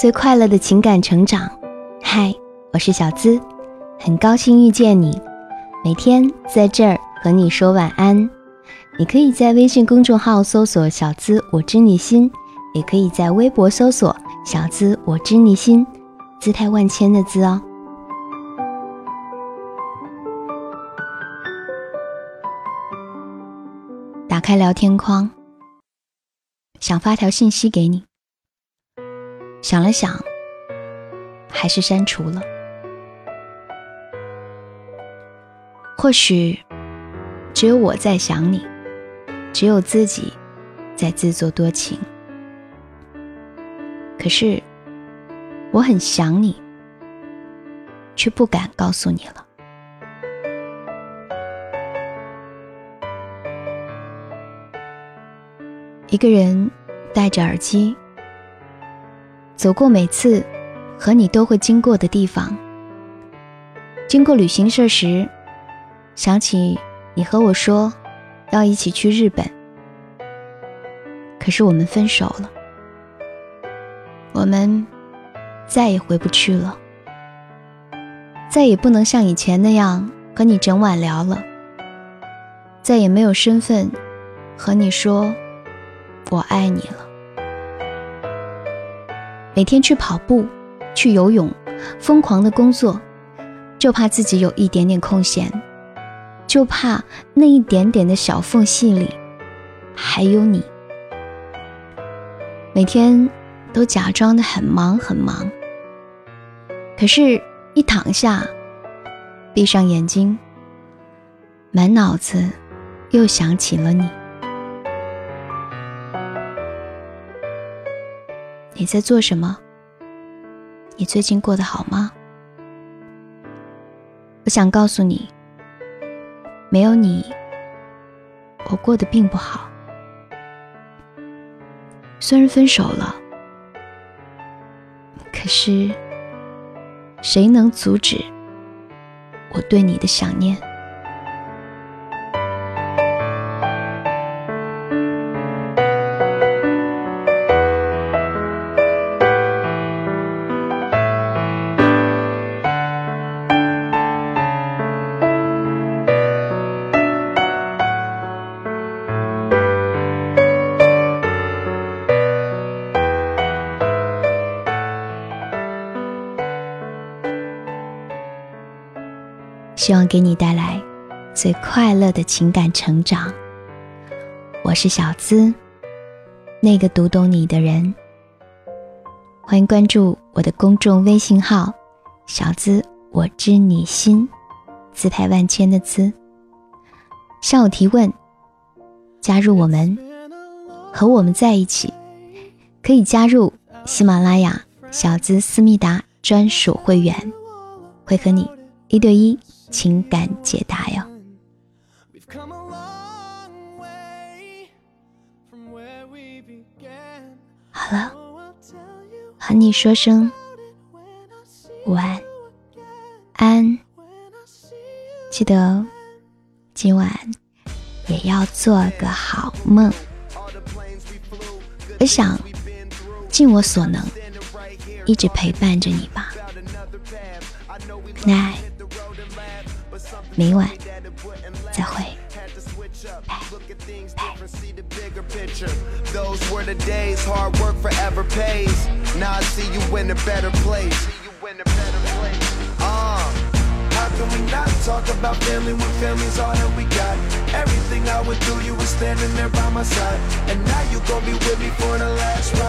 最快乐的情感成长。嗨，我是小资，很高兴遇见你。每天在这儿和你说晚安。你可以在微信公众号搜索“小资我知你心”，也可以在微博搜索“小资我知你心”，姿态万千的“资”哦。打开聊天框，想发条信息给你，想了想，还是删除了。或许只有我在想你，只有自己在自作多情。可是我很想你，却不敢告诉你了。一个人戴着耳机，走过每次和你都会经过的地方，经过旅行社时。想起你和我说要一起去日本，可是我们分手了，我们再也回不去了，再也不能像以前那样和你整晚聊了，再也没有身份和你说我爱你了。每天去跑步，去游泳，疯狂的工作，就怕自己有一点点空闲。就怕那一点点的小缝隙里还有你，每天都假装的很忙很忙，可是，一躺下，闭上眼睛，满脑子又想起了你。你在做什么？你最近过得好吗？我想告诉你。没有你，我过得并不好。虽然分手了，可是谁能阻止我对你的想念？希望给你带来最快乐的情感成长。我是小资，那个读懂你的人。欢迎关注我的公众微信号“小资我知你心”，姿态万千的“资”。向我提问，加入我们，和我们在一起，可以加入喜马拉雅小资思密达专属会员，会和你一对一。情感解答哟。好了，和你说声晚安，记得今晚也要做个好梦。我想尽我所能，一直陪伴着你吧。Night。明晚再会。Those were the days, hard work forever pays. Now I see you in a better place. Uh, how can we not talk about family when family's all that we got? Everything I went through, you were standing there by my side. And now you gon' be with me for the last ride.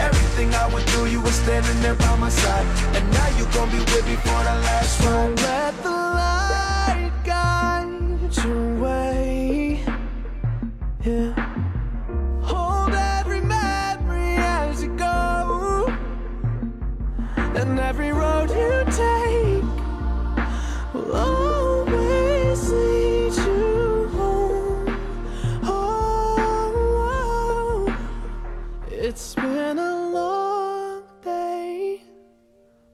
Everything I went through, you were standing there by my side. And now you gon' be with me for the last ride. Let the light